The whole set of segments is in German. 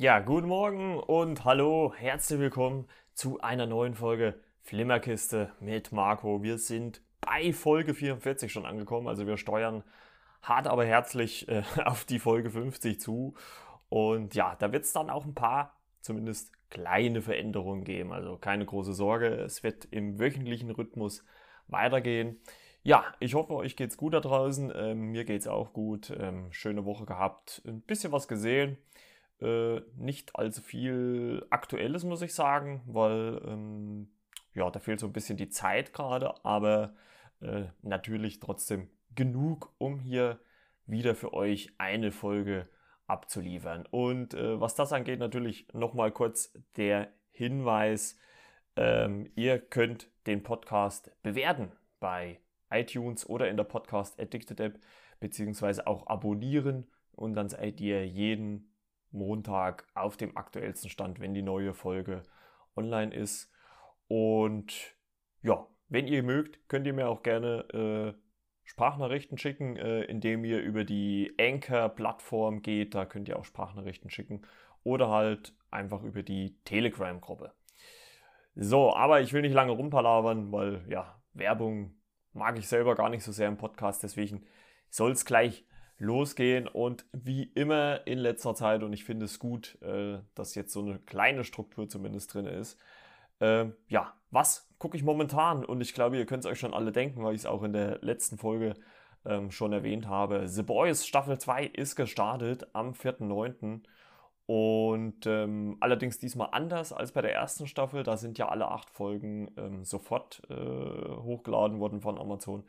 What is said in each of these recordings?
Ja, guten Morgen und hallo, herzlich willkommen zu einer neuen Folge Flimmerkiste mit Marco. Wir sind bei Folge 44 schon angekommen, also wir steuern hart aber herzlich äh, auf die Folge 50 zu. Und ja, da wird es dann auch ein paar, zumindest kleine Veränderungen geben. Also keine große Sorge, es wird im wöchentlichen Rhythmus weitergehen. Ja, ich hoffe, euch geht's gut da draußen. Ähm, mir geht's auch gut. Ähm, schöne Woche gehabt. Ein bisschen was gesehen. Äh, nicht allzu viel Aktuelles, muss ich sagen, weil ähm, ja, da fehlt so ein bisschen die Zeit gerade, aber äh, natürlich trotzdem genug, um hier wieder für euch eine Folge abzuliefern. Und äh, was das angeht, natürlich nochmal kurz der Hinweis, ähm, ihr könnt den Podcast bewerten bei iTunes oder in der Podcast Addicted App, beziehungsweise auch abonnieren und dann seid ihr jeden Montag auf dem aktuellsten Stand, wenn die neue Folge online ist. Und ja, wenn ihr mögt, könnt ihr mir auch gerne äh, Sprachnachrichten schicken, äh, indem ihr über die Anchor-Plattform geht. Da könnt ihr auch Sprachnachrichten schicken. Oder halt einfach über die Telegram-Gruppe. So, aber ich will nicht lange rumpalabern, weil ja, Werbung mag ich selber gar nicht so sehr im Podcast. Deswegen soll es gleich losgehen. Und wie immer in letzter Zeit, und ich finde es gut, äh, dass jetzt so eine kleine Struktur zumindest drin ist. Äh, ja, was gucke ich momentan? Und ich glaube, ihr könnt es euch schon alle denken, weil ich es auch in der letzten Folge ähm, schon erwähnt habe. The Boys Staffel 2 ist gestartet am 4.9. Und ähm, allerdings diesmal anders als bei der ersten Staffel. Da sind ja alle acht Folgen ähm, sofort äh, hochgeladen worden von Amazon.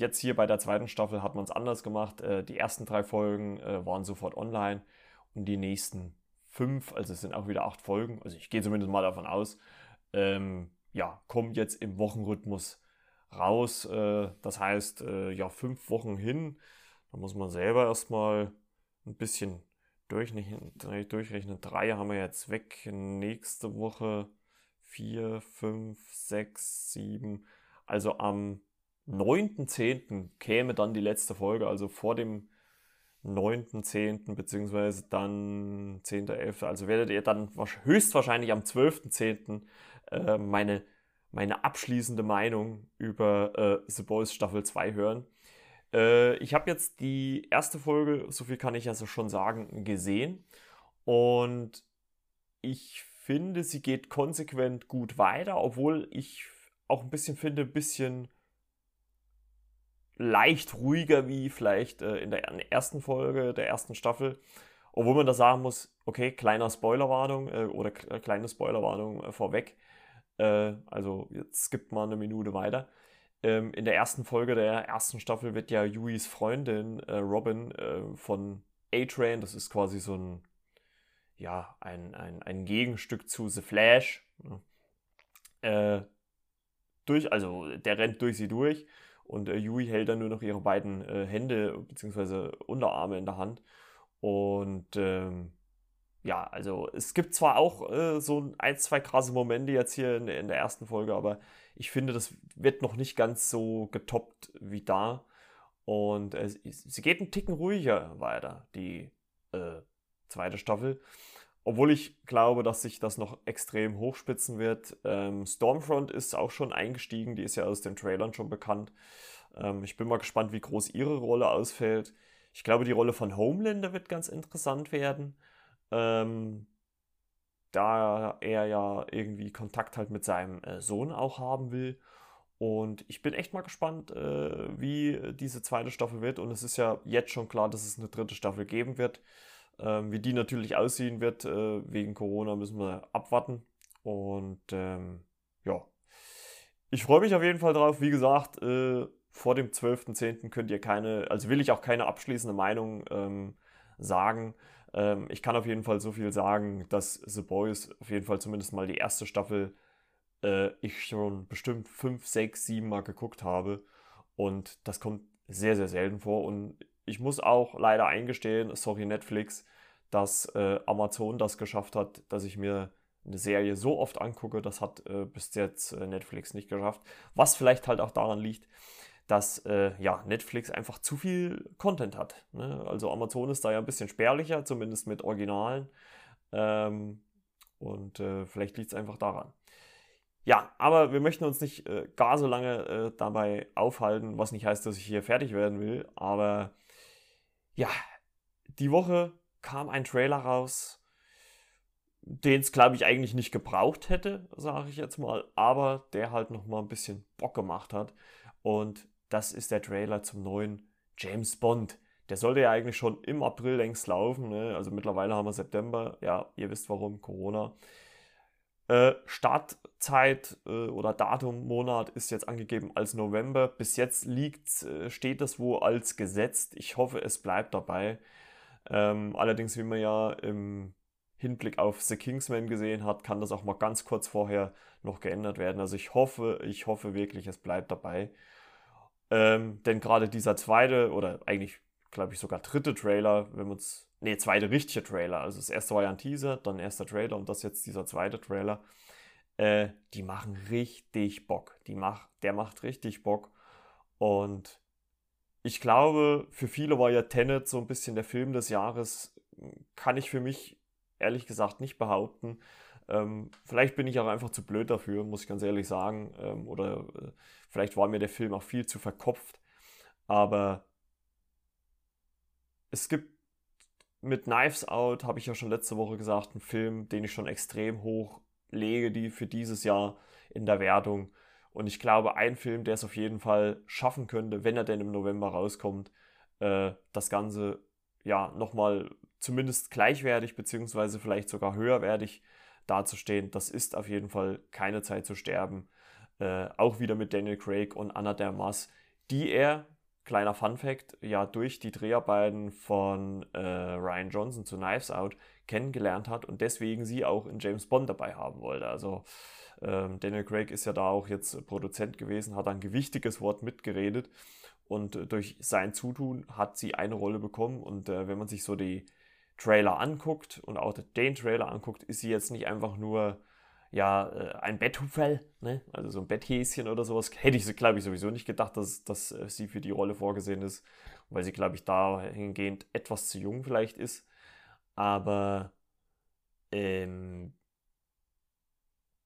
Jetzt hier bei der zweiten Staffel hat man es anders gemacht. Äh, die ersten drei Folgen äh, waren sofort online und die nächsten fünf, also es sind auch wieder acht Folgen, also ich gehe zumindest mal davon aus, ähm, ja, kommen jetzt im Wochenrhythmus raus. Äh, das heißt, äh, ja, fünf Wochen hin. Da muss man selber erstmal ein bisschen durchrechnen. durchrechnen. Drei haben wir jetzt weg. Nächste Woche vier, fünf, sechs, sieben. Also am 9.10. käme dann die letzte Folge, also vor dem 9.10. beziehungsweise dann 10.11. Also werdet ihr dann höchstwahrscheinlich am 12.10. Äh, meine, meine abschließende Meinung über äh, The Boys Staffel 2 hören. Äh, ich habe jetzt die erste Folge, so viel kann ich also schon sagen, gesehen. Und ich finde, sie geht konsequent gut weiter, obwohl ich auch ein bisschen finde, ein bisschen leicht ruhiger wie vielleicht äh, in der ersten Folge der ersten Staffel. Obwohl man da sagen muss, okay, kleiner Spoilerwarnung äh, oder äh, kleine Spoilerwarnung äh, vorweg. Äh, also jetzt skippt mal eine Minute weiter. Ähm, in der ersten Folge der ersten Staffel wird ja Yuis Freundin äh, Robin von A-Train, das ist quasi so ein, ja, ein, ein, ein Gegenstück zu The Flash. durch, also der rennt durch sie durch und äh, Yui hält dann nur noch ihre beiden äh, Hände bzw. Unterarme in der Hand. Und ähm, ja, also es gibt zwar auch äh, so ein, zwei krasse Momente jetzt hier in, in, der ersten Folge, aber ich finde, das wird noch nicht ganz so getoppt wie da. Und äh, sie geht einen Ticken ruhiger weiter, die äh, zweite Staffel. Obwohl ich glaube, dass sich das noch extrem hochspitzen wird. Ähm, Stormfront ist auch schon eingestiegen, die ist ja aus den Trailern schon bekannt. Ähm, ich bin mal gespannt, wie groß ihre Rolle ausfällt. Ich glaube, die Rolle von Homelander wird ganz interessant werden. Ähm, da er ja irgendwie Kontakt halt mit seinem äh, Sohn auch haben will. Und ich bin echt mal gespannt, äh, wie diese zweite Staffel wird. Und es ist ja jetzt schon klar, dass es eine dritte Staffel geben wird. Ähm, wie die natürlich aussehen wird, äh, wegen Corona müssen wir abwarten. Und ähm, ja, ich freue mich auf jeden Fall drauf. Wie gesagt, äh, vor dem 12.10. könnt ihr keine, also will ich auch keine abschließende Meinung ähm, sagen. Ähm, ich kann auf jeden Fall so viel sagen, dass The Boys auf jeden Fall zumindest mal die erste Staffel äh, ich schon bestimmt 5, 6, 7 Mal geguckt habe. Und das kommt sehr, sehr selten vor. Und ich muss auch leider eingestehen, sorry Netflix, dass äh, Amazon das geschafft hat, dass ich mir eine Serie so oft angucke. Das hat äh, bis jetzt äh, Netflix nicht geschafft. Was vielleicht halt auch daran liegt, dass äh, ja, Netflix einfach zu viel Content hat. Ne? Also Amazon ist da ja ein bisschen spärlicher, zumindest mit Originalen. Ähm, und äh, vielleicht liegt es einfach daran. Ja, aber wir möchten uns nicht äh, gar so lange dabei aufhalten, was nicht heißt, dass ich hier fertig werden will. Aber ja, die Woche kam ein Trailer raus, den es, glaube ich, eigentlich nicht gebraucht hätte, sage ich jetzt mal, aber der halt nochmal ein bisschen Bock gemacht hat. Und das ist der Trailer zum neuen James Bond. Der sollte ja eigentlich schon im April längst laufen. Ne? Also mittlerweile haben wir September. Ja, ihr wisst warum, Corona. Äh, Startzeit äh, oder Datum, Monat ist jetzt angegeben als November. Bis jetzt liegt, äh, steht das wo als gesetzt. Ich hoffe, es bleibt dabei. Ähm, allerdings, wie man ja im Hinblick auf The Kingsman gesehen hat, kann das auch mal ganz kurz vorher noch geändert werden. Also ich hoffe, ich hoffe wirklich, es bleibt dabei. Ähm, denn gerade dieser zweite oder eigentlich, glaube ich, sogar dritte Trailer, wenn man es. Nee, zweite richtige Trailer. Also das erste war ja ein Teaser, dann erster Trailer und das jetzt dieser zweite Trailer. Äh, die machen richtig Bock. Die mach, der macht richtig Bock. Und ich glaube, für viele war ja Tenet so ein bisschen der Film des Jahres. Kann ich für mich ehrlich gesagt nicht behaupten. Ähm, vielleicht bin ich auch einfach zu blöd dafür, muss ich ganz ehrlich sagen. Ähm, oder äh, vielleicht war mir der Film auch viel zu verkopft. Aber es gibt mit Knives Out, habe ich ja schon letzte Woche gesagt, einen Film, den ich schon extrem hoch lege, die für dieses Jahr in der Wertung. Und ich glaube, ein Film, der es auf jeden Fall schaffen könnte, wenn er denn im November rauskommt, äh, das Ganze ja nochmal zumindest gleichwertig beziehungsweise vielleicht sogar höherwertig dazustehen. Das ist auf jeden Fall keine Zeit zu sterben. Äh, auch wieder mit Daniel Craig und Anna Dermas, die er, kleiner Fun Fact, ja durch die Dreharbeiten von äh, Ryan Johnson zu Knives Out kennengelernt hat und deswegen sie auch in James Bond dabei haben wollte. Also ähm, Daniel Craig ist ja da auch jetzt Produzent gewesen, hat ein gewichtiges Wort mitgeredet und durch sein Zutun hat sie eine Rolle bekommen und äh, wenn man sich so die Trailer anguckt und auch den Trailer anguckt, ist sie jetzt nicht einfach nur ja, äh, ein Betthupferl, ne? also so ein Betthäschen oder sowas. Hätte ich, glaube ich, sowieso nicht gedacht, dass, dass äh, sie für die Rolle vorgesehen ist, weil sie, glaube ich, dahingehend etwas zu jung vielleicht ist. Aber ähm,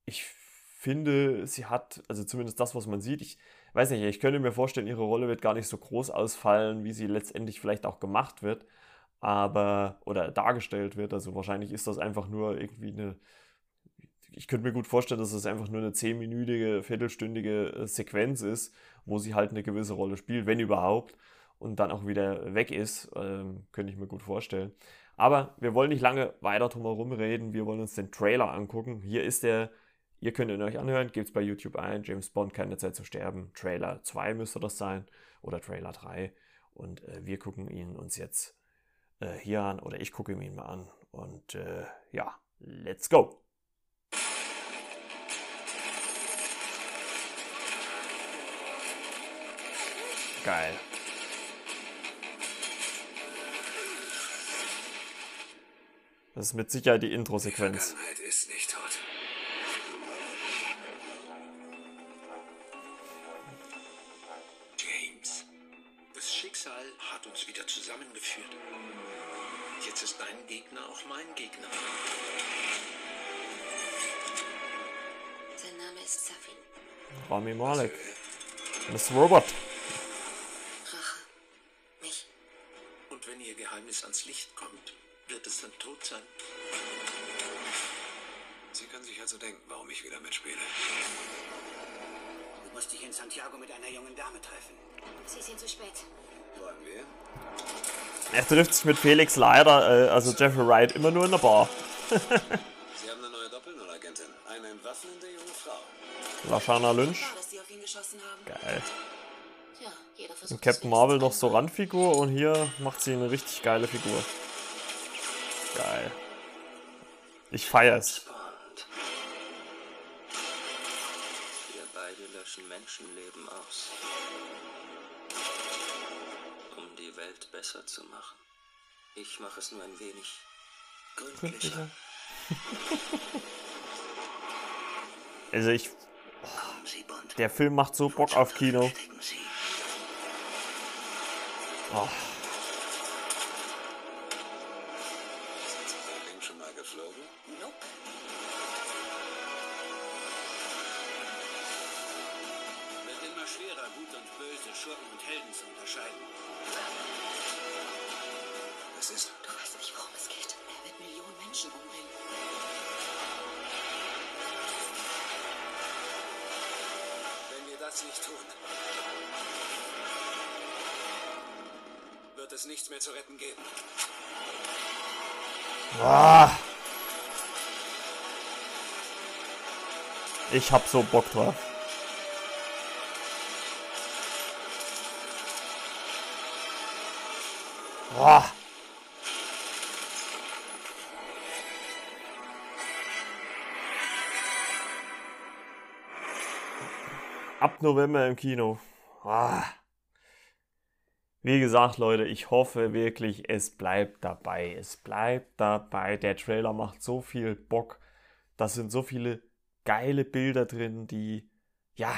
ich finde, sie hat, also zumindest das, was man sieht, ich weiß nicht, ich könnte mir vorstellen, ihre Rolle wird gar nicht so groß ausfallen, wie sie letztendlich vielleicht auch gemacht wird aber oder dargestellt wird. Also wahrscheinlich ist das einfach nur irgendwie eine. Ich könnte mir gut vorstellen, dass es einfach nur eine zehnminütige, viertelstündige äh, Sequenz ist, wo sie halt eine gewisse Rolle spielt, wenn überhaupt, und dann auch wieder weg ist. Ähm, könnte ich mir gut vorstellen. Aber wir wollen nicht lange weiter drum herum reden. Wir wollen uns den Trailer angucken. Hier ist der. Ihr könnt ihn euch anhören. Gebt es bei YouTube ein. James Bond, keine Zeit zu sterben. Trailer 2 müsste das sein. Oder Trailer 3. Und äh, wir gucken ihn uns jetzt äh, hier an oder ich gucke ihn mal an. Und äh, ja, let's go! Geil. Das ist mit Sicherheit die Intro-Sequenz. James, das Schicksal hat uns wieder zusammengeführt. Jetzt ist dein Gegner auch mein Gegner. Sein Name ist Safin. Rami Malek. Miss Robot. Geheimnis ans Licht kommt, wird es dann tot sein. Sie können sich also denken, warum ich wieder mitspiele. Du musst dich in Santiago mit einer jungen Dame treffen. Sie sind zu spät. Wollen wir? Er trifft sich mit Felix leider, äh, also Jeffrey Wright, immer nur in der Bar. Sie haben eine neue Doppelnull-Agentin. Eine entwaffnende junge Frau. Lashana Lynch. Klar, dass die auf ihn geschossen haben. Geil. Tja, jeder versucht Und das Captain Marvel noch so. Randfigur und hier macht sie eine richtig geile Figur. Geil. Ich feier's. Wir beide löschen Menschenleben aus. Um die Welt besser zu machen. Ich mache es nur ein wenig gründlicher. Also ich, der Film macht so Bock auf Kino. Schon mal geflogen? Wird immer schwerer, Gut und Böse, Schurken und Helden zu unterscheiden. Was ist? Du weißt nicht, worum es geht. Er wird Millionen Menschen umbringen. Wenn wir das nicht tun es nichts mehr zu retten geben. Ah. Ich hab so Bock drauf. Ah. Ab November im Kino. Ah. Wie gesagt, Leute, ich hoffe wirklich, es bleibt dabei. Es bleibt dabei. Der Trailer macht so viel Bock. Da sind so viele geile Bilder drin, die, ja,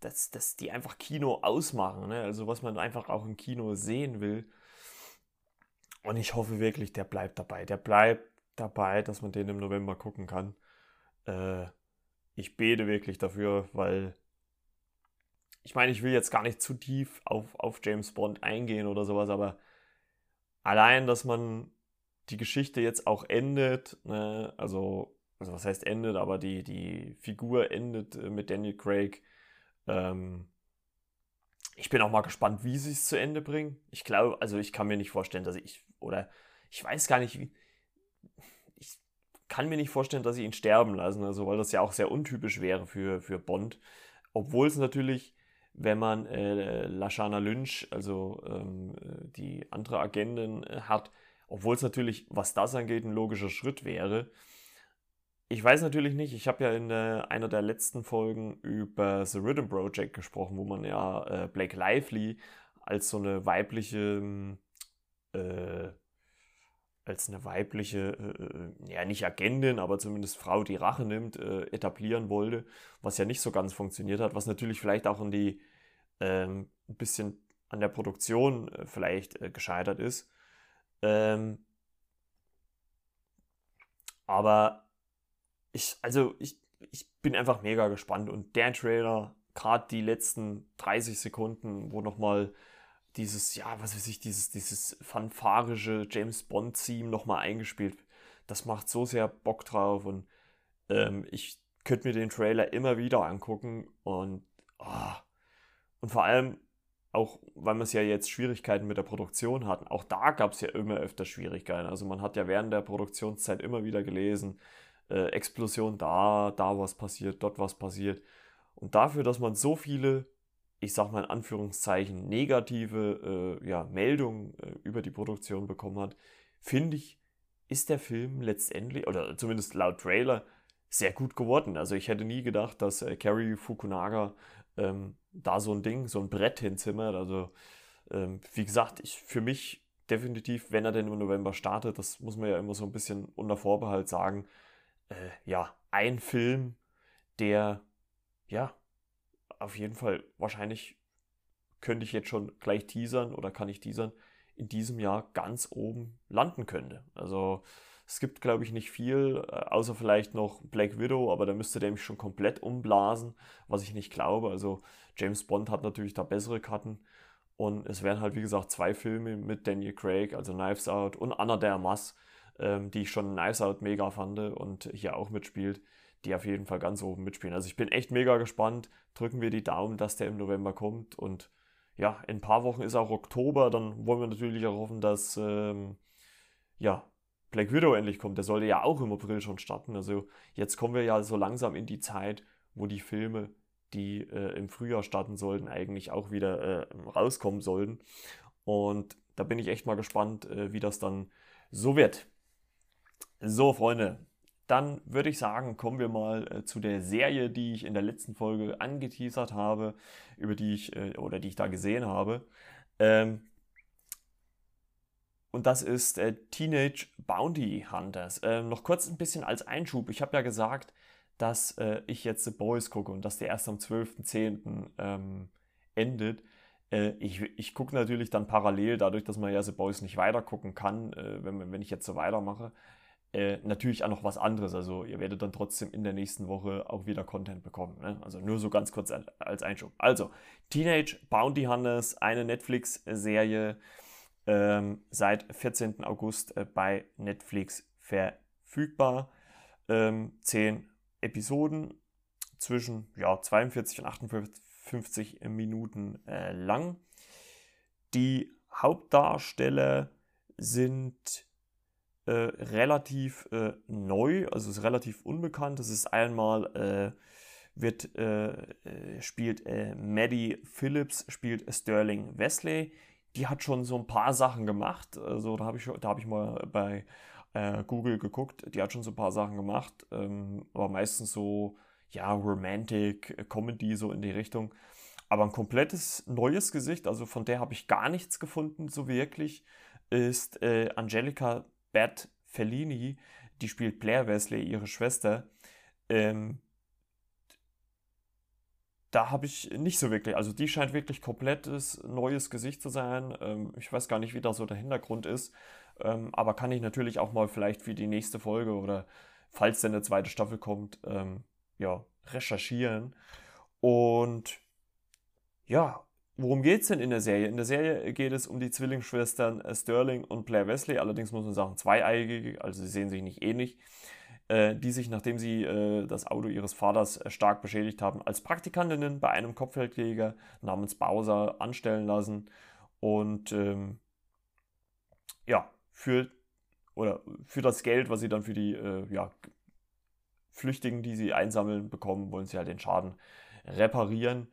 das, das, die einfach Kino ausmachen. Ne? Also was man einfach auch im Kino sehen will. Und ich hoffe wirklich, der bleibt dabei. Der bleibt dabei, dass man den im November gucken kann. Äh, ich bete wirklich dafür, weil ich meine, ich will jetzt gar nicht zu tief auf, auf James Bond eingehen oder sowas, aber allein, dass man die Geschichte jetzt auch endet, ne, also, also was heißt endet, aber die, die Figur endet äh, mit Daniel Craig. Ähm, ich bin auch mal gespannt, wie sie es zu Ende bringen. Ich glaube, also ich kann mir nicht vorstellen, dass ich, oder ich weiß gar nicht, wie, ich kann mir nicht vorstellen, dass sie ihn sterben lassen, also weil das ja auch sehr untypisch wäre für, für Bond. Obwohl es natürlich wenn man äh, Lashana Lynch, also ähm, die andere Agentin, äh, hat, obwohl es natürlich, was das angeht, ein logischer Schritt wäre. Ich weiß natürlich nicht, ich habe ja in äh, einer der letzten Folgen über The Rhythm Project gesprochen, wo man ja äh, Blake Lively als so eine weibliche, äh, als eine weibliche, äh, äh, ja nicht Agentin, aber zumindest Frau, die Rache nimmt, äh, etablieren wollte, was ja nicht so ganz funktioniert hat, was natürlich vielleicht auch in die ähm, ein bisschen an der Produktion äh, vielleicht äh, gescheitert ist. Ähm, aber ich, also ich, ich bin einfach mega gespannt und der Trailer, gerade die letzten 30 Sekunden, wo nochmal dieses, ja, was weiß ich, dieses, dieses fanfarische James Bond-Theme nochmal eingespielt. Das macht so sehr Bock drauf und ähm, ich könnte mir den Trailer immer wieder angucken und, oh, und vor allem auch, weil wir es ja jetzt Schwierigkeiten mit der Produktion hatten, auch da gab es ja immer öfter Schwierigkeiten. Also man hat ja während der Produktionszeit immer wieder gelesen, äh, Explosion da, da was passiert, dort was passiert. Und dafür, dass man so viele ich sag mal in Anführungszeichen, negative äh, ja, Meldungen äh, über die Produktion bekommen hat, finde ich, ist der Film letztendlich, oder zumindest laut Trailer, sehr gut geworden. Also ich hätte nie gedacht, dass äh, Kerry Fukunaga ähm, da so ein Ding, so ein Brett hinzimmert. Also ähm, wie gesagt, ich, für mich definitiv, wenn er denn im November startet, das muss man ja immer so ein bisschen unter Vorbehalt sagen, äh, ja, ein Film, der ja auf jeden Fall wahrscheinlich könnte ich jetzt schon gleich teasern oder kann ich teasern, in diesem Jahr ganz oben landen könnte. Also es gibt, glaube ich, nicht viel, äh, außer vielleicht noch Black Widow, aber da müsste der mich schon komplett umblasen, was ich nicht glaube. Also James Bond hat natürlich da bessere Karten. Und es wären halt, wie gesagt, zwei Filme mit Daniel Craig, also Knives Out und Anna de Armas, ähm, die ich schon Knives Out mega fand und hier auch mitspielt die auf jeden Fall ganz oben mitspielen. Also ich bin echt mega gespannt. Drücken wir die Daumen, dass der im November kommt. Und ja, in ein paar Wochen ist auch Oktober. Dann wollen wir natürlich auch hoffen, dass ähm, ja, Black Widow endlich kommt. Der sollte ja auch im April schon starten. Also jetzt kommen wir ja so langsam in die Zeit, wo die Filme, die äh, im Frühjahr starten sollten, eigentlich auch wieder äh, rauskommen sollten. Und da bin ich echt mal gespannt, äh, wie das dann so wird. So, Freunde, dann würde ich sagen, kommen wir mal äh, zu der Serie, die ich in der letzten Folge angeteasert habe, über die ich äh, oder die ich da gesehen habe. Ähm, und das ist äh, Teenage Bounty Hunters. Ähm, noch kurz ein bisschen als Einschub. Ich habe ja gesagt, dass äh, ich jetzt The Boys gucke und dass der erst am 12.10. Ähm, endet. Äh, ich ich gucke natürlich dann parallel, dadurch, dass man ja The Boys nicht weiter gucken kann, äh, wenn, wenn ich jetzt so weitermache äh, natürlich auch noch was anderes. Also ihr werdet dann trotzdem in der nächsten Woche auch wieder Content bekommen. Ne? Also nur so ganz kurz als Einschub. Also, Teenage Bounty Hunters, eine Netflix-Serie ähm, seit 14. August äh, bei Netflix verfügbar. Ähm, zehn Episoden zwischen ja, 42 und 58 Minuten äh, lang. Die Hauptdarsteller sind äh, relativ äh, neu, also ist relativ unbekannt. Das ist einmal äh, wird äh, äh, spielt Maddie Phillips spielt Sterling Wesley. Die hat schon so ein paar Sachen gemacht. Also da habe ich da ich mal bei Google geguckt. Die hat schon so ein paar Sachen gemacht, ähm, aber meistens so ja Romantic Comedy so in die Richtung. Aber ein komplettes neues Gesicht, also von der habe ich gar nichts gefunden, so wirklich, ist äh, Angelica Beth Fellini, die spielt Blair Wesley, ihre Schwester. Ähm, da habe ich nicht so wirklich, also die scheint wirklich komplettes neues Gesicht zu sein. Ähm, ich weiß gar nicht, wie da so der Hintergrund ist, ähm, aber kann ich natürlich auch mal vielleicht für die nächste Folge oder falls denn eine zweite Staffel kommt, ähm, ja, recherchieren. Und ja, worum geht es denn in der Serie? In der Serie geht es um die Zwillingsschwestern äh, Sterling und Blair Wesley, allerdings muss man sagen zweieigig, also sie sehen sich nicht ähnlich, äh, die sich, nachdem sie äh, das Auto ihres Vaters stark beschädigt haben, als Praktikantinnen bei einem Kopfgeldjäger namens Bowser anstellen lassen. Und ähm, ja, für, oder für das Geld, was sie dann für die äh, ja, Flüchtigen, die sie einsammeln, bekommen, wollen sie halt den Schaden reparieren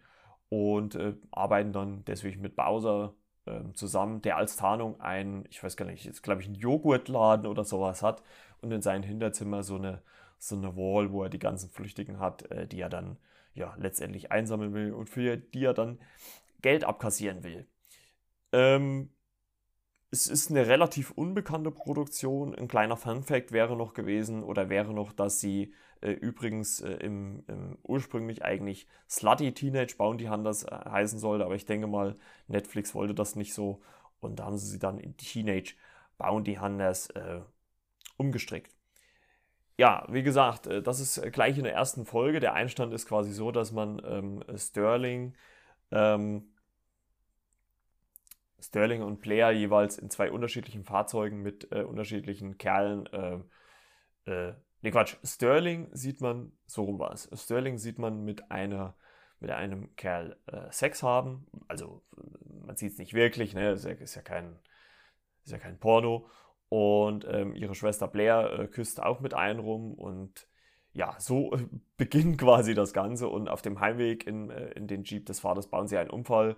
und äh, arbeiten dann deswegen mit Bowser äh, zusammen, der als Tarnung ein, ich weiß gar nicht, jetzt glaube ich, ein Joghurtladen oder sowas hat und in seinem Hinterzimmer so eine, so eine Wall, wo er die ganzen Flüchtigen hat, äh, die er dann ja letztendlich einsammeln will und für die er dann Geld abkassieren will. Ähm, es ist eine relativ unbekannte Produktion. Ein kleiner Fun-Fact wäre noch gewesen oder wäre noch, dass sie übrigens äh, im, im, ursprünglich eigentlich Slutty Teenage Bounty Hunters äh, heißen sollte, aber ich denke mal, Netflix wollte das nicht so und da haben sie sie dann in Teenage Bounty Hunters äh, umgestrickt. Ja, wie gesagt, äh, das ist gleich in der ersten Folge. Der Einstand ist quasi so, dass man ähm, Sterling ähm, Sterling und Blair jeweils in zwei unterschiedlichen Fahrzeugen mit äh, unterschiedlichen Kerlen. Äh, äh, ne, Quatsch. Sterling sieht man, so rum war es. Sterling sieht man mit einer mit einem Kerl äh, Sex haben. Also man sieht es nicht wirklich, ne? Ist ja, ist ja, kein, ist ja kein Porno. Und ähm, ihre Schwester Blair äh, küsst auch mit einem rum und ja, so äh, beginnt quasi das Ganze. Und auf dem Heimweg in, äh, in den Jeep des Vaters bauen sie einen Unfall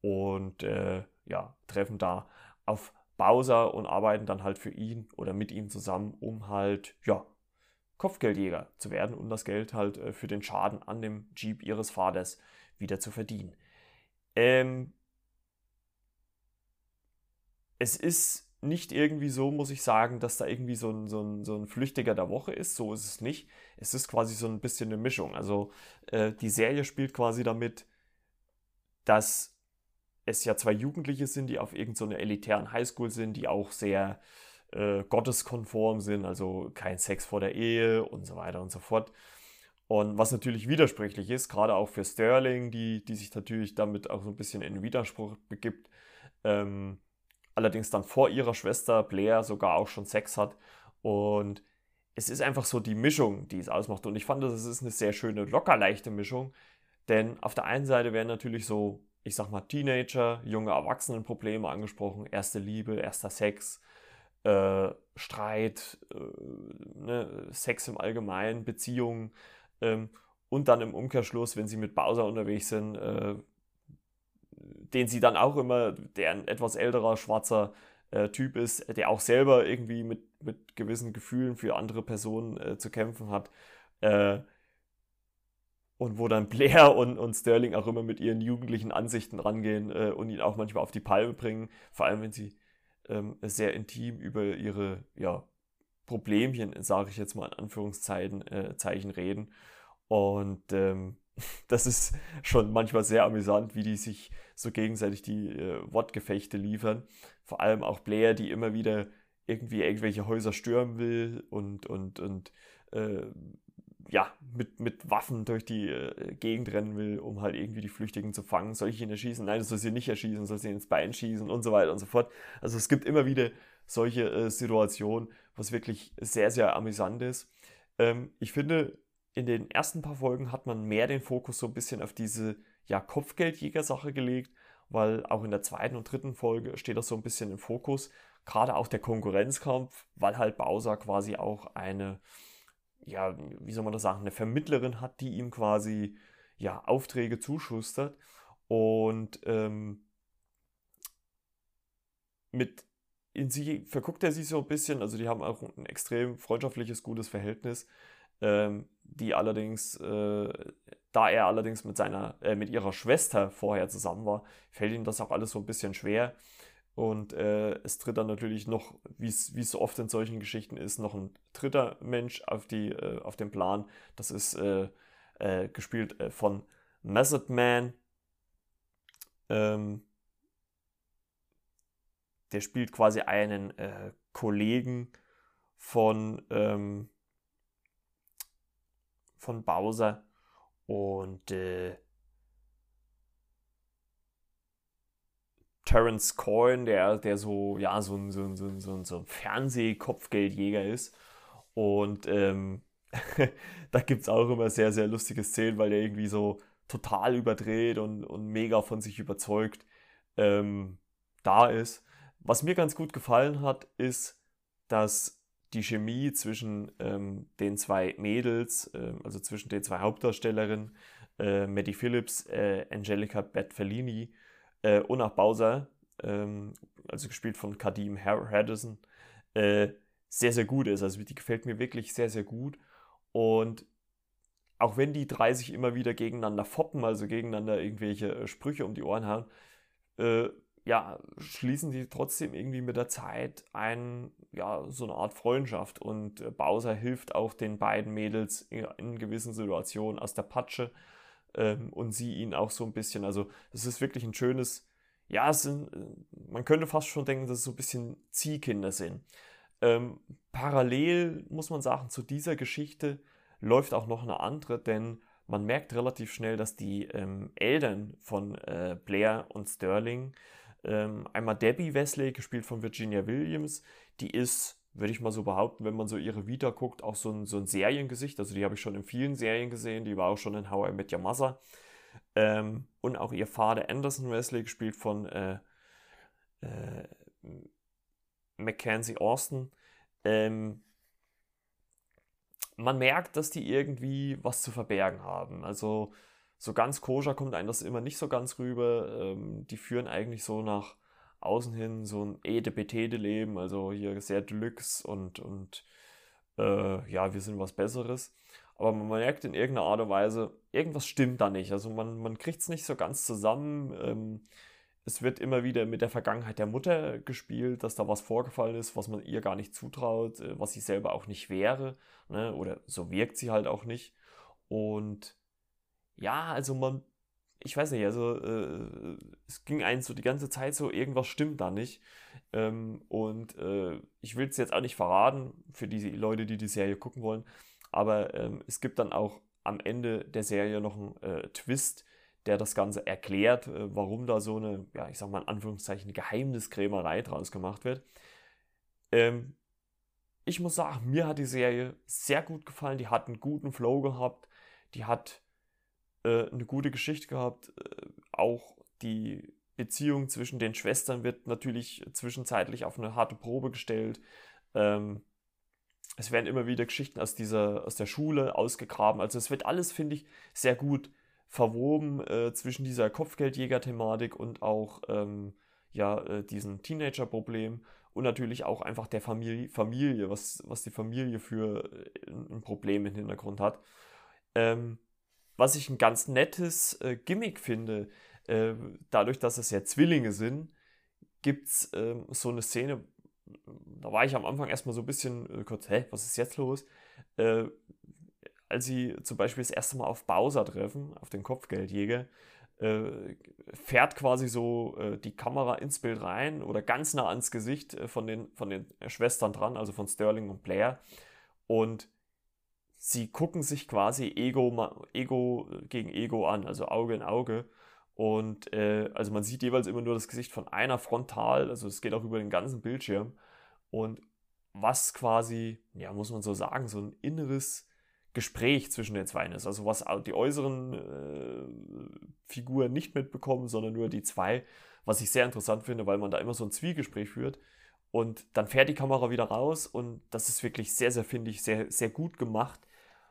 und äh, ja, treffen da auf Bowser und arbeiten dann halt für ihn oder mit ihm zusammen, um halt, ja, Kopfgeldjäger zu werden und das Geld halt äh, für den Schaden an dem Jeep ihres Vaters wieder zu verdienen. Ähm, es ist nicht irgendwie so, muss ich sagen, dass da irgendwie so ein, so, ein, so ein Flüchtiger der Woche ist. So ist es nicht. Es ist quasi so ein bisschen eine Mischung. Also äh, die Serie spielt quasi damit, dass es ja zwei Jugendliche sind, die auf irgendeiner so elitären Highschool sind, die auch sehr äh, gotteskonform sind, also kein Sex vor der Ehe und so weiter und so fort. Und was natürlich widersprüchlich ist, gerade auch für Sterling, die, die sich natürlich damit auch so ein bisschen in Widerspruch begibt, ähm, allerdings dann vor ihrer Schwester Blair sogar auch schon Sex hat. Und es ist einfach so die Mischung, die es ausmacht. Und ich fand, das ist eine sehr schöne, locker leichte Mischung. Denn auf der einen Seite werden natürlich so ich sag mal, Teenager, junge Erwachsenenprobleme angesprochen, erste Liebe, erster Sex, äh, Streit, äh, ne, Sex im Allgemeinen, Beziehungen ähm, und dann im Umkehrschluss, wenn sie mit Bowser unterwegs sind, äh, den sie dann auch immer, der ein etwas älterer, schwarzer äh, Typ ist, der auch selber irgendwie mit, mit gewissen Gefühlen für andere Personen äh, zu kämpfen hat, und wo dann Blair und, und Sterling auch immer mit ihren jugendlichen Ansichten rangehen äh, und ihn auch manchmal auf die Palme bringen, vor allem wenn sie ähm, sehr intim über ihre ja, Problemchen, sage ich jetzt mal in Anführungszeichen, äh, reden. Und ähm, das ist schon manchmal sehr amüsant, wie die sich so gegenseitig die äh, Wortgefechte liefern. Vor allem auch Blair, die immer wieder irgendwie irgendwelche Häuser stürmen will und, und, und äh, ja, mit, mit Waffen durch die äh, Gegend rennen will, um halt irgendwie die Flüchtigen zu fangen. Soll ich ihn erschießen? Nein, du sollst ihn nicht erschießen, sollst ihn ins Bein schießen und so weiter und so fort. Also es gibt immer wieder solche äh, Situationen, was wirklich sehr, sehr amüsant ist. Ähm, ich finde, in den ersten paar Folgen hat man mehr den Fokus so ein bisschen auf diese ja, Kopfgeldjäger-Sache gelegt, weil auch in der zweiten und dritten Folge steht das so ein bisschen im Fokus. Gerade auch der Konkurrenzkampf, weil halt Bowser quasi auch eine ja, wie soll man das sagen, eine Vermittlerin hat, die ihm quasi ja, Aufträge zuschustert. Und ähm, mit in sie verguckt er sich so ein bisschen, also die haben auch ein extrem freundschaftliches, gutes Verhältnis. Ähm, die allerdings, äh, da er allerdings mit seiner, äh, mit ihrer Schwester vorher zusammen war, fällt ihm das auch alles so ein bisschen schwer. Und äh, es tritt dann natürlich noch, wie es so oft in solchen Geschichten ist, noch ein dritter Mensch auf, die, äh, auf den Plan. Das ist äh, äh gespielt äh, von Method Man. Ähm, der spielt quasi einen äh, Kollegen von, ähm, von Bowser. Und Terence Coyne, der, der so, ja, so ein, so ein, so ein, so ein, so ein Fernsehkopfgeldjäger ist. Und ähm, da gibt es auch immer sehr, sehr lustige Szenen, weil der irgendwie so total überdreht und, und mega von sich überzeugt ähm, da ist. Was mir ganz gut gefallen hat, ist, dass die Chemie zwischen ähm, den zwei Mädels, äh, also zwischen den zwei Hauptdarstellerinnen, äh, Maddie Phillips, äh, Angelica Bertolini, äh, und auch Bowser, ähm, also gespielt von Kadim Haddison, äh, sehr, sehr gut ist. Also die gefällt mir wirklich sehr, sehr gut. Und auch wenn die drei sich immer wieder gegeneinander foppen, also gegeneinander irgendwelche äh, Sprüche um die Ohren haben, äh, ja, schließen die trotzdem irgendwie mit der Zeit ein, ja, so eine Art Freundschaft. Und äh, Bowser hilft auch den beiden Mädels in, in gewissen Situationen aus der Patsche ähm, und sie ihn auch so ein bisschen. Also es ist wirklich ein schönes, ja, sind, man könnte fast schon denken, dass es so ein bisschen Ziehkinder sind. Ähm, parallel muss man sagen, zu dieser Geschichte läuft auch noch eine andere, denn man merkt relativ schnell, dass die ähm, Eltern von äh, Blair und Sterling, ähm, einmal Debbie Wesley, gespielt von Virginia Williams, die ist würde ich mal so behaupten, wenn man so ihre Vita guckt, auch so ein, so ein Seriengesicht. Also die habe ich schon in vielen Serien gesehen, die war auch schon in How I Met Your Mother. Ähm, und auch ihr Vater Anderson Wesley, gespielt von äh, äh, Mackenzie Austin. Ähm, man merkt, dass die irgendwie was zu verbergen haben. Also so ganz koscher kommt einem das immer nicht so ganz rüber. Ähm, die führen eigentlich so nach außen hin so ein Edepetete-Leben, also hier sehr Deluxe und, und äh, ja, wir sind was Besseres. Aber man merkt in irgendeiner Art und Weise, irgendwas stimmt da nicht. Also man, man kriegt es nicht so ganz zusammen. Ähm, es wird immer wieder mit der Vergangenheit der Mutter gespielt, dass da was vorgefallen ist, was man ihr gar nicht zutraut, äh, was sie selber auch nicht wäre. Ne? Oder so wirkt sie halt auch nicht. Und ja, also man ich weiß nicht, also äh, es ging eins so die ganze Zeit so, irgendwas stimmt da nicht. Ähm, und äh, ich will es jetzt auch nicht verraten für die Leute, die die Serie gucken wollen, aber ähm, es gibt dann auch am Ende der Serie noch einen äh, Twist, der das Ganze erklärt, äh, warum da so eine, ja, ich sag mal in Anführungszeichen, Geheimniskrämerei draus gemacht wird. Ähm, ich muss sagen, mir hat die Serie sehr gut gefallen, die hat einen guten Flow gehabt, die hat äh, eine gute Geschichte gehabt. Äh, auch die Beziehung zwischen den Schwestern wird natürlich zwischenzeitlich auf eine harte Probe gestellt. Ähm, es werden immer wieder Geschichten aus, dieser, aus der Schule ausgegraben. Also es wird alles, finde ich, sehr gut verwoben äh, zwischen dieser Kopfgeldjäger-Thematik und auch ähm, ja, äh, diesem Teenager-Problem und natürlich auch einfach der Familie, Familie was, was die Familie für äh, ein Problem im Hintergrund hat. Ähm, was ich ein ganz nettes äh, Gimmick finde, äh, dadurch, dass es ja Zwillinge sind, gibt es äh, so eine Szene, da war ich am Anfang erstmal so ein bisschen äh, kurz, hä, was ist jetzt los? Äh, als sie zum Beispiel das erste Mal auf Bowser treffen, auf den Kopfgeldjäger, äh, fährt quasi so die Kamera ins Bild rein oder ganz nah ans Gesicht von, den, von den Schwestern dran, also von Sterling und Blair. Und sie gucken sich quasi Ego, Ego gegen Ego an, also Auge in Auge. Und äh, also man sieht jeweils immer nur das Gesicht von einer frontal, also es geht auch über den ganzen Bildschirm. Und was quasi, ja, muss man so sagen, so ein inneres Gespräch zwischen den zwei ist. Also was die äußeren äh, Figuren nicht mitbekommen, sondern nur die zwei. Was ich sehr interessant finde, weil man da immer so ein Zwiegespräch führt. Und dann fährt die Kamera wieder raus und das ist wirklich sehr, sehr, finde ich, sehr, sehr gut gemacht,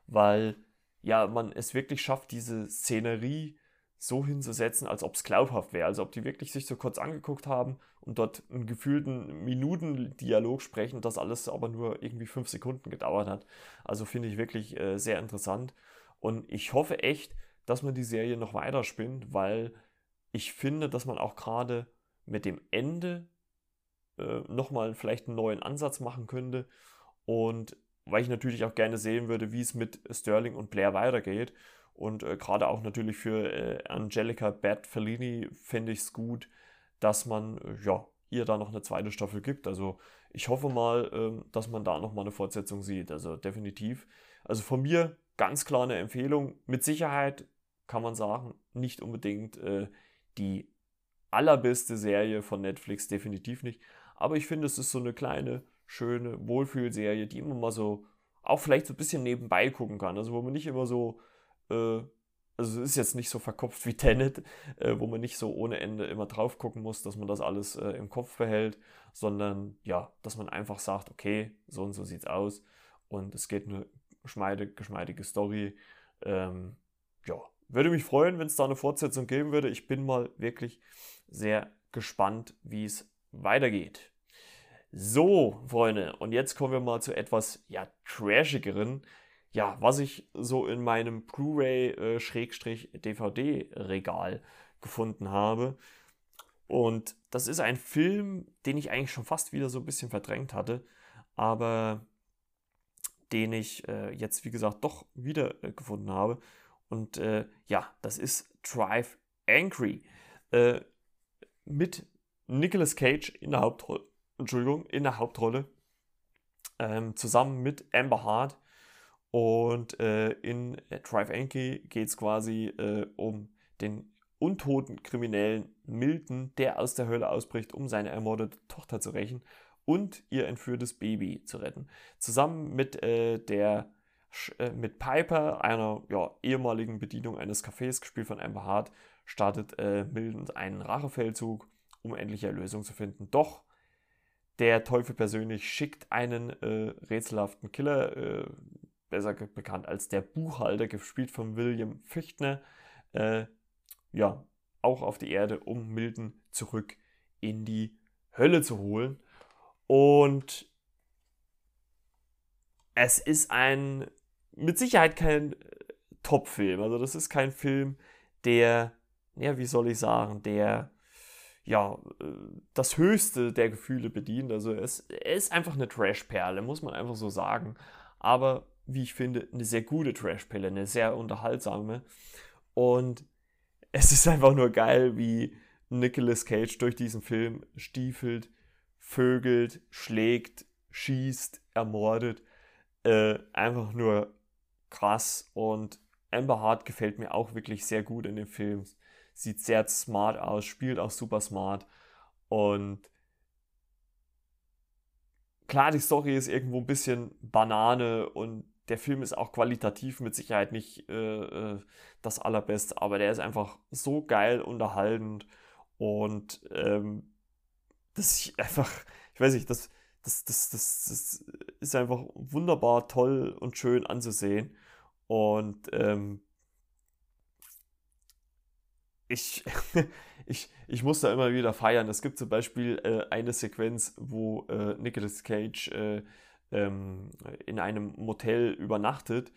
weil ja, man es wirklich schafft, diese Szenerie so hinzusetzen, als ob es glaubhaft wäre. Also ob die wirklich sich so kurz angeguckt haben und dort einen gefühlten Minuten-Dialog sprechen, das alles aber nur irgendwie fünf Sekunden gedauert hat. Also finde ich wirklich äh, sehr interessant. Und ich hoffe echt, dass man die Serie noch weiter spinnt, weil ich finde, dass man auch gerade mit dem Ende äh, nochmal vielleicht einen neuen Ansatz machen könnte. Und weil ich natürlich auch gerne sehen würde, wie es mit Sterling und Blair weitergeht. Und äh, gerade auch natürlich für äh, Angelica Bad Fellini fände ich es gut, dass man äh, ja, ihr da noch eine zweite Staffel gibt. Also ich hoffe mal, ähm, dass man da nochmal eine Fortsetzung sieht. Also definitiv. Also von mir ganz klar eine Empfehlung. Mit Sicherheit kann man sagen, nicht unbedingt äh, die allerbeste Serie von Netflix, definitiv nicht. Aber ich finde, es ist so eine kleine, schöne Wohlfühlserie, die immer mal so auch vielleicht so ein bisschen nebenbei gucken kann. Also wo man nicht immer so äh, also es ist jetzt nicht so verkopft wie Tenet, äh, wo man nicht so ohne Ende immer drauf gucken muss, dass man das alles äh, im Kopf behält, sondern ja, dass man einfach sagt, okay, so und so sieht's aus und es geht eine geschmeidige, geschmeidige Story. Ähm, ja, würde mich freuen, wenn es da eine Fortsetzung geben würde. Ich bin mal wirklich sehr gespannt, wie es weitergeht. So, Freunde, und jetzt kommen wir mal zu etwas ja trashigeren ja, was ich so in meinem Blu-ray-DVD-Regal äh, gefunden habe. Und das ist ein Film, den ich eigentlich schon fast wieder so ein bisschen verdrängt hatte, aber den ich äh, jetzt, wie gesagt, doch wieder äh, gefunden habe. Und äh, ja, das ist Drive Angry äh, mit Nicolas Cage in der Hauptrolle. Entschuldigung, in der Hauptrolle. Ähm, zusammen mit Amber Hart und äh, in Drive Anki geht es quasi äh, um den untoten Kriminellen Milton, der aus der Hölle ausbricht, um seine ermordete Tochter zu rächen und ihr entführtes Baby zu retten. Zusammen mit äh, der äh, mit Piper, einer ja, ehemaligen Bedienung eines Cafés, gespielt von Amber Hart, startet äh, Milton einen Rachefeldzug, um endlich Erlösung zu finden. Doch der Teufel persönlich schickt einen äh, rätselhaften Killer, besser bekannt als der Buchhalter, gespielt von William Fichtner, äh, ja, auch auf die Erde, um Milton zurück in die Hölle zu holen. Und es ist ein, mit Sicherheit kein äh, Top-Film. Also das ist kein Film, der, ja, wie soll ich sagen, der ja, äh, das höchste der Gefühle bedient. Also es, ist einfach eine Trash-Perle, muss man einfach so sagen. Aber wie ich finde, eine sehr gute Trashpille, eine sehr unterhaltsame. Und es ist einfach nur geil, wie Nicolas Cage durch diesen Film stiefelt, vögelt, schlägt, schießt, ermordet. Äh, einfach nur krass. Und Amber Hart gefällt mir auch wirklich sehr gut in dem Film. Sieht sehr smart aus, spielt auch super smart. Und klar, die Story ist irgendwo ein bisschen Banane und der Film ist auch qualitativ mit Sicherheit nicht äh, äh, das allerbeste, aber der ist einfach so geil unterhaltend und ähm, das ist einfach, ich weiß nicht, das, das, das, das, das ist einfach wunderbar toll und schön anzusehen und ähm, ich, ich, ich muss da immer wieder feiern. Es gibt zum Beispiel äh, eine Sequenz, wo äh, Nicolas Cage äh, ähm, in einem Motel übernachtet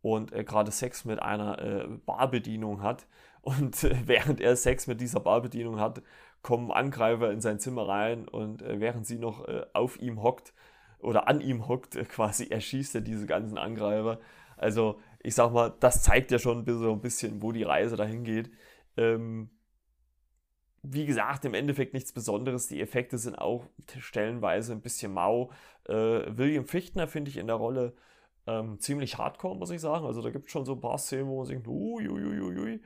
und äh, gerade Sex mit einer äh, Barbedienung hat. Und äh, während er Sex mit dieser Barbedienung hat, kommen Angreifer in sein Zimmer rein und äh, während sie noch auf ihm hockt oder an ihm hockt, quasi erschießt er diese ganzen Angreifer. Also ich sag mal, das zeigt ja schon so ein bisschen, wo die Reise dahin geht. Ähm, wie gesagt, im Endeffekt nichts Besonderes. Die Effekte sind auch stellenweise ein bisschen mau. Äh, William Fichtner finde ich in der Rolle ähm, ziemlich hardcore, muss ich sagen. Also da gibt es schon so ein paar Szenen, wo man denkt, uiuiuiui,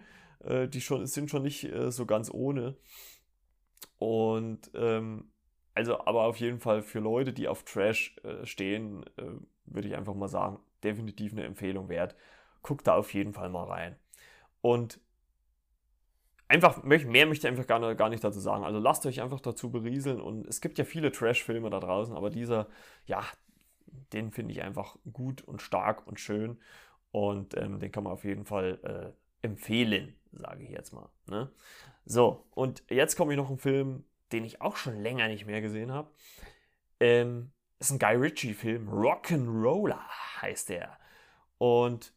äh, die schon, sind schon nicht äh, so ganz ohne. Und ähm, also, aber auf jeden Fall für Leute, die auf Trash äh, stehen, äh, würde ich einfach mal sagen, definitiv eine Empfehlung wert. Guckt da auf jeden Fall mal rein. Und einfach, mehr möchte ich einfach gar nicht, gar nicht dazu sagen. Also lasst euch einfach dazu berieseln und es gibt ja viele Trash-Filme da draußen, aber dieser, ja, den finde ich einfach gut und stark und schön und ähm, den kann man auf jeden Fall äh, empfehlen, sage ich jetzt mal. Ne? So, und jetzt komme ich noch ein Film, den ich auch schon länger nicht mehr gesehen habe. Ähm, ist ein Guy Ritchie-Film, Rock'n'Roller heißt der. Und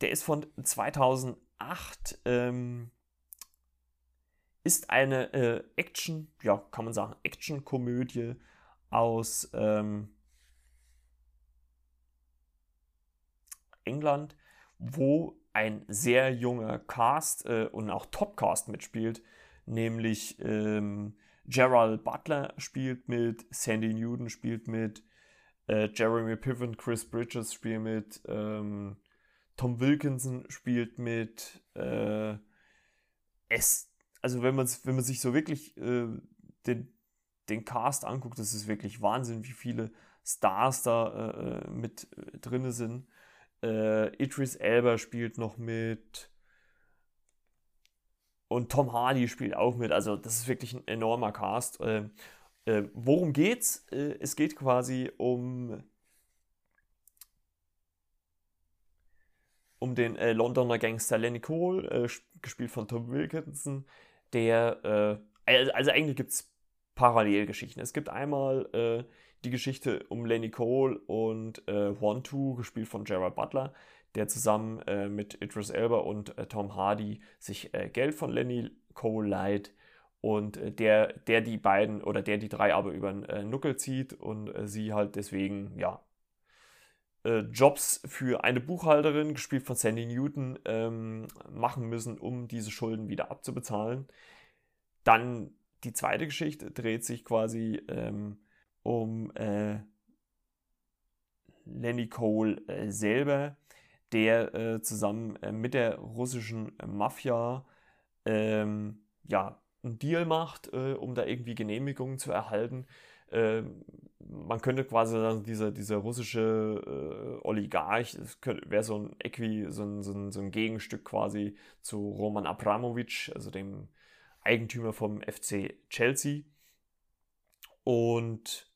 der ist von 2008 8 ähm, ist eine äh, Action, ja, kann man sagen, Action-Komödie aus ähm, England, wo ein sehr junger Cast äh, und auch Topcast mitspielt, nämlich ähm, Gerald Butler spielt mit, Sandy Newton spielt mit, äh, Jeremy Piven, Chris Bridges spielt mit, ähm, Tom Wilkinson spielt mit. Äh, es, also wenn man wenn man sich so wirklich äh, den, den Cast anguckt, das ist wirklich Wahnsinn, wie viele Stars da äh, mit äh, drin sind. Äh, Idris Elba spielt noch mit. Und Tom Hardy spielt auch mit. Also das ist wirklich ein enormer Cast. Äh, äh, worum geht's? Äh, es geht quasi um um den äh, Londoner Gangster Lenny Cole, äh, gespielt von Tom Wilkinson, der, äh, also eigentlich gibt es Parallelgeschichten. Es gibt einmal äh, die Geschichte um Lenny Cole und äh, One Two, gespielt von Gerald Butler, der zusammen äh, mit Idris Elba und Tom Hardy sich Geld von Lenny Cole leiht und der, der die beiden oder der die drei aber über den Nuckel zieht und sie halt deswegen, ja, äh, Jobs für eine Buchhalterin, gespielt von Sandy Newton, ähm, machen müssen, um diese Schulden wieder abzubezahlen. Dann die zweite Geschichte dreht sich quasi ähm, um äh, Lenny Cole äh, selber, der äh, zusammen äh, mit der russischen Mafia ähm, ja, einen Deal macht, um da irgendwie Genehmigungen zu erhalten ähm, man könnte quasi sagen, dieser, dieser russische äh, Oligarch, wäre so ein Equi, so ein, so, ein, so ein Gegenstück quasi zu Roman Abramovic, also dem Eigentümer vom FC Chelsea. Und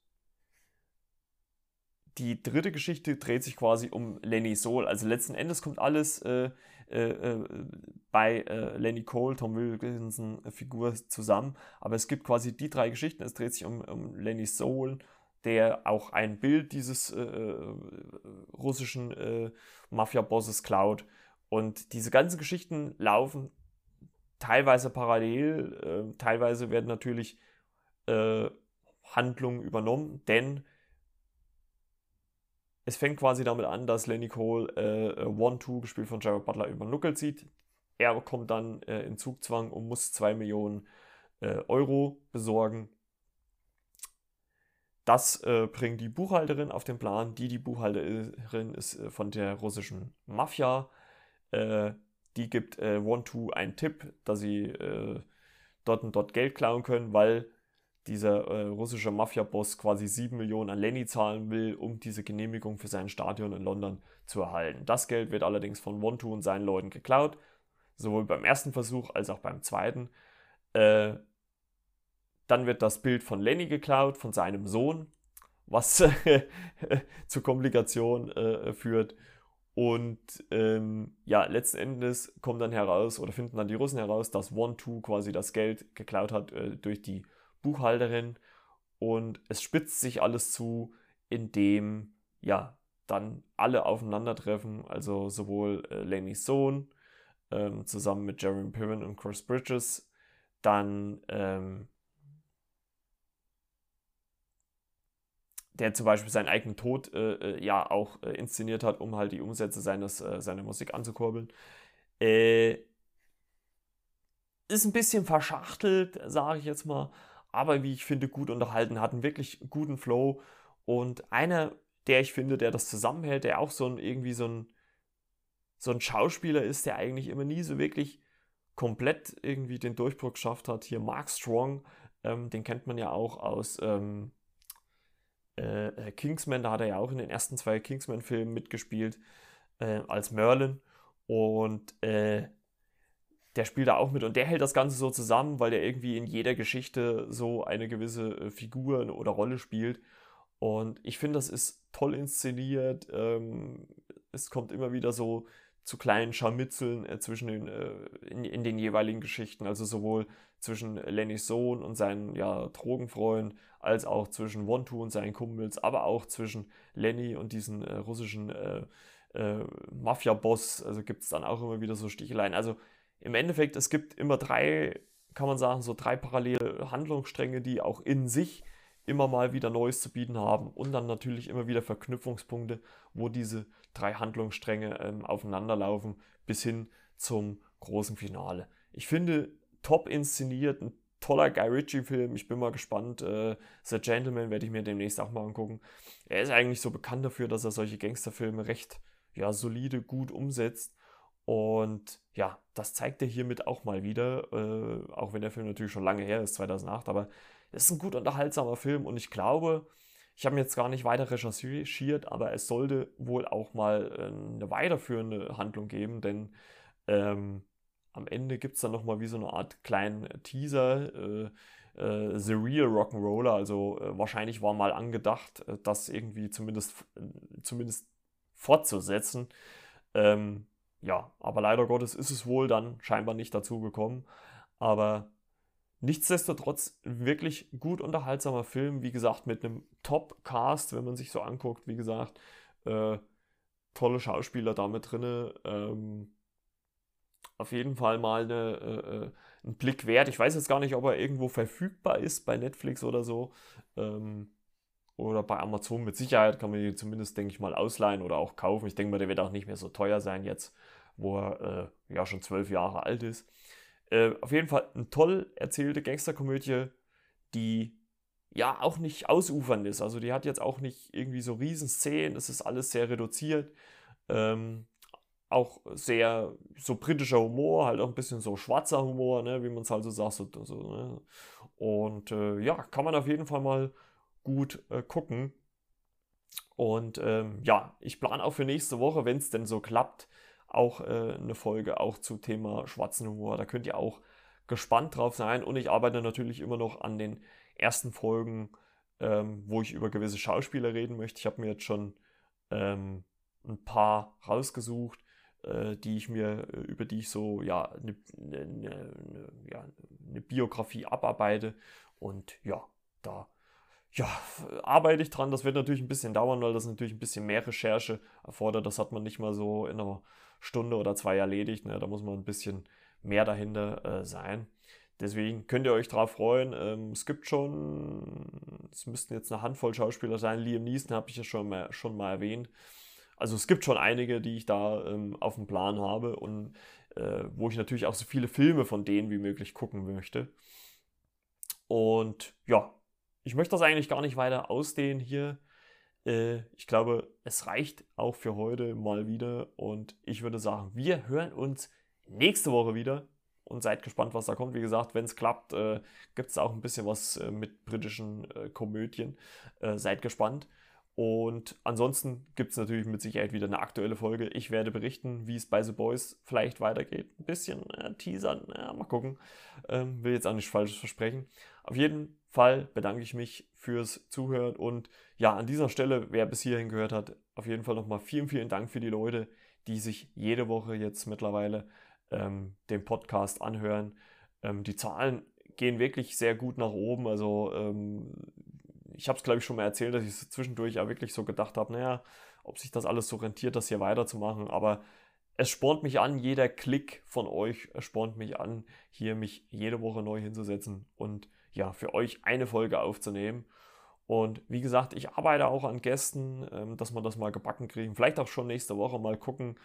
die dritte Geschichte dreht sich quasi um Lenny Soul. Also letzten Endes kommt alles äh, äh, äh, bei äh, Lenny Cole, Tom Wilkinson Figur zusammen. Aber es gibt quasi die drei Geschichten. Es dreht sich um, um Lenny Soul, der auch ein Bild dieses äh, äh, russischen äh, Mafia-Bosses klaut. Und diese ganzen Geschichten laufen teilweise parallel, teilweise werden natürlich Handlungen übernommen, denn es fängt quasi damit an, dass Lenny Cole äh, One-Two, gespielt von Jared Butler, über den Nuckel zieht. Er kommt dann äh, in Zugzwang und muss 2 Millionen äh, Euro besorgen. Das äh, bringt die Buchhalterin auf den Plan. Die, die Buchhalterin ist äh, von der russischen Mafia. Äh, die gibt One-Two einen Tipp, dass sie dort und dort Geld klauen können, weil dieser äh, russische Mafia-Boss quasi 7 Millionen an Lenny zahlen will, um diese Genehmigung für sein Stadion in London zu erhalten. Das Geld wird allerdings von One-Two und seinen Leuten geklaut, sowohl beim ersten Versuch als auch beim zweiten. Dann wird das Bild von Lenny geklaut, von seinem Sohn, was zu Komplikationen äh, führt. Und ähm, ja, letzten Endes kommt dann heraus oder finden dann die Russen heraus, dass One-Two quasi das Geld geklaut hat äh, durch die Buchhalterin und es spitzt sich alles zu, indem ja dann alle aufeinandertreffen, also sowohl äh, Lennys Sohn ähm, zusammen mit Jeremy Piven und Chris Bridges, dann ähm, der zum Beispiel seinen eigenen Tod äh, äh ja auch äh, inszeniert hat, um halt die Umsätze seines, äh, seiner Musik anzukurbeln. Äh, ist ein bisschen verschachtelt, sage ich jetzt mal, aber wie ich finde, gut unterhalten, hat einen wirklich guten Flow. Und einer, der ich finde, der das zusammenhält, der auch so ein irgendwie so ein, so ein Schauspieler ist, der eigentlich immer nie so wirklich komplett irgendwie den Durchbruch geschafft hat. Hier Mark Strong, ähm, den kennt man ja auch aus ähm, äh, äh, Kingsman, da hat er ja auch in den ersten zwei Kingsman-Filmen mitgespielt äh, als Merlin. Und äh, der spielt da auch mit und der hält das Ganze so zusammen, weil der irgendwie in jeder Geschichte so eine gewisse äh, Figur oder Rolle spielt. Und ich finde, das ist toll inszeniert. Ähm, es kommt immer wieder so zu kleinen Scharmützeln äh, zwischen den, äh, in, in, den jeweiligen Geschichten, also sowohl zwischen Lennys Sohn und seinen ja, Drogenfreund, als auch zwischen Wontu und seinen Kumpels, aber auch zwischen Lenny und diesen äh, russischen äh, äh, Mafia-Boss. Also gibt es dann auch immer wieder so Sticheleien. Also im Endeffekt, es gibt immer drei, kann man sagen, so drei parallele Handlungsstränge, die auch in sich immer mal wieder Neues zu bieten haben und dann natürlich immer wieder Verknüpfungspunkte, wo diese drei Handlungsstränge ähm, aufeinanderlaufen bis hin zum großen Finale. Ich finde, top inszeniert, ein toller Guy Ritchie-Film. Ich bin mal gespannt. Äh, The Gentleman werde ich mir demnächst auch mal angucken. Er ist eigentlich so bekannt dafür, dass er solche Gangsterfilme recht ja, solide, gut umsetzt. Und ja, das zeigt er hiermit auch mal wieder, äh, auch wenn der Film natürlich schon lange her ist, 2008, aber es ist ein gut unterhaltsamer Film und ich glaube, ich habe jetzt gar nicht weiter recherchiert, aber es sollte wohl auch mal äh, eine weiterführende Handlung geben, denn ähm, am Ende gibt es dann nochmal wie so eine Art kleinen Teaser, äh, äh, The Real Rock'n'Roller, also äh, wahrscheinlich war mal angedacht, äh, das irgendwie zumindest, zumindest fortzusetzen. Ähm, ja, aber leider Gottes ist es wohl dann scheinbar nicht dazu gekommen. Aber nichtsdestotrotz wirklich gut unterhaltsamer Film. Wie gesagt, mit einem Top-Cast, wenn man sich so anguckt. Wie gesagt, äh, tolle Schauspieler da mit drin. Ähm, auf jeden Fall mal eine, äh, äh, einen Blick wert. Ich weiß jetzt gar nicht, ob er irgendwo verfügbar ist bei Netflix oder so. Ähm, oder bei Amazon mit Sicherheit kann man die zumindest, denke ich mal, ausleihen oder auch kaufen. Ich denke mal, der wird auch nicht mehr so teuer sein jetzt wo er äh, ja schon zwölf Jahre alt ist. Äh, auf jeden Fall eine toll erzählte Gangsterkomödie, die ja auch nicht ausufernd ist. Also die hat jetzt auch nicht irgendwie so Riesenszenen, es ist alles sehr reduziert. Ähm, auch sehr so britischer Humor, halt auch ein bisschen so schwarzer Humor, ne, wie man es halt so sagt. So, so, ne. Und äh, ja, kann man auf jeden Fall mal gut äh, gucken. Und ähm, ja, ich plane auch für nächste Woche, wenn es denn so klappt, auch äh, eine Folge auch zu Thema schwarzen Humor. Da könnt ihr auch gespannt drauf sein. Und ich arbeite natürlich immer noch an den ersten Folgen, ähm, wo ich über gewisse Schauspieler reden möchte. Ich habe mir jetzt schon ähm, ein paar rausgesucht, äh, die ich mir, äh, über die ich so ja eine ne, ne, ja, ne Biografie abarbeite. Und ja, da ja, arbeite ich dran. Das wird natürlich ein bisschen dauern, weil das natürlich ein bisschen mehr Recherche erfordert. Das hat man nicht mal so in einer Stunde oder zwei erledigt. Ne? Da muss man ein bisschen mehr dahinter äh, sein. Deswegen könnt ihr euch darauf freuen. Ähm, es gibt schon, es müssten jetzt eine Handvoll Schauspieler sein. Liam Neeson habe ich ja schon mal, schon mal erwähnt. Also es gibt schon einige, die ich da ähm, auf dem Plan habe und äh, wo ich natürlich auch so viele Filme von denen wie möglich gucken möchte. Und ja, ich möchte das eigentlich gar nicht weiter ausdehnen hier. Äh, ich glaube, es reicht auch für heute mal wieder. Und ich würde sagen, wir hören uns nächste Woche wieder. Und seid gespannt, was da kommt. Wie gesagt, wenn es klappt, äh, gibt es auch ein bisschen was äh, mit britischen äh, Komödien. Äh, seid gespannt. Und ansonsten gibt es natürlich mit Sicherheit wieder eine aktuelle Folge. Ich werde berichten, wie es bei The Boys vielleicht weitergeht. Ein bisschen äh, teasern, ja, mal gucken. Ähm, will jetzt auch nicht falsch versprechen. Auf jeden Fall bedanke ich mich fürs Zuhören und ja, an dieser Stelle, wer bis hierhin gehört hat, auf jeden Fall nochmal vielen, vielen Dank für die Leute, die sich jede Woche jetzt mittlerweile ähm, den Podcast anhören. Ähm, die Zahlen gehen wirklich sehr gut nach oben. Also ähm, ich habe es, glaube ich, schon mal erzählt, dass ich zwischendurch ja wirklich so gedacht habe, naja, ob sich das alles so rentiert, das hier weiterzumachen. Aber es spornt mich an, jeder Klick von euch spornt mich an, hier mich jede Woche neu hinzusetzen und ja, für euch eine Folge aufzunehmen. Und wie gesagt, ich arbeite auch an Gästen, ähm, dass wir das mal gebacken kriegen. Vielleicht auch schon nächste Woche mal gucken,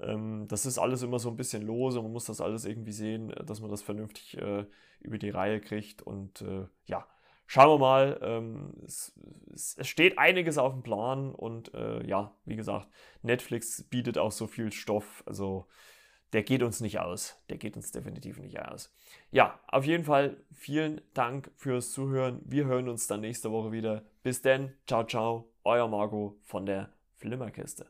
Ähm, das ist alles immer so ein bisschen lose. Man muss das alles irgendwie sehen, dass man das vernünftig äh, über die Reihe kriegt. Und äh, ja, schauen wir mal. Ähm, es, steht einiges auf dem Plan. Und äh, ja, wie gesagt, Netflix bietet auch so viel Stoff. Also der geht uns nicht aus. Der geht uns definitiv nicht aus. Ja, auf jeden Fall vielen Dank fürs Zuhören. Wir hören uns dann nächste Woche wieder. Bis denn, ciao, ciao, euer Marco von der Flimmerkiste.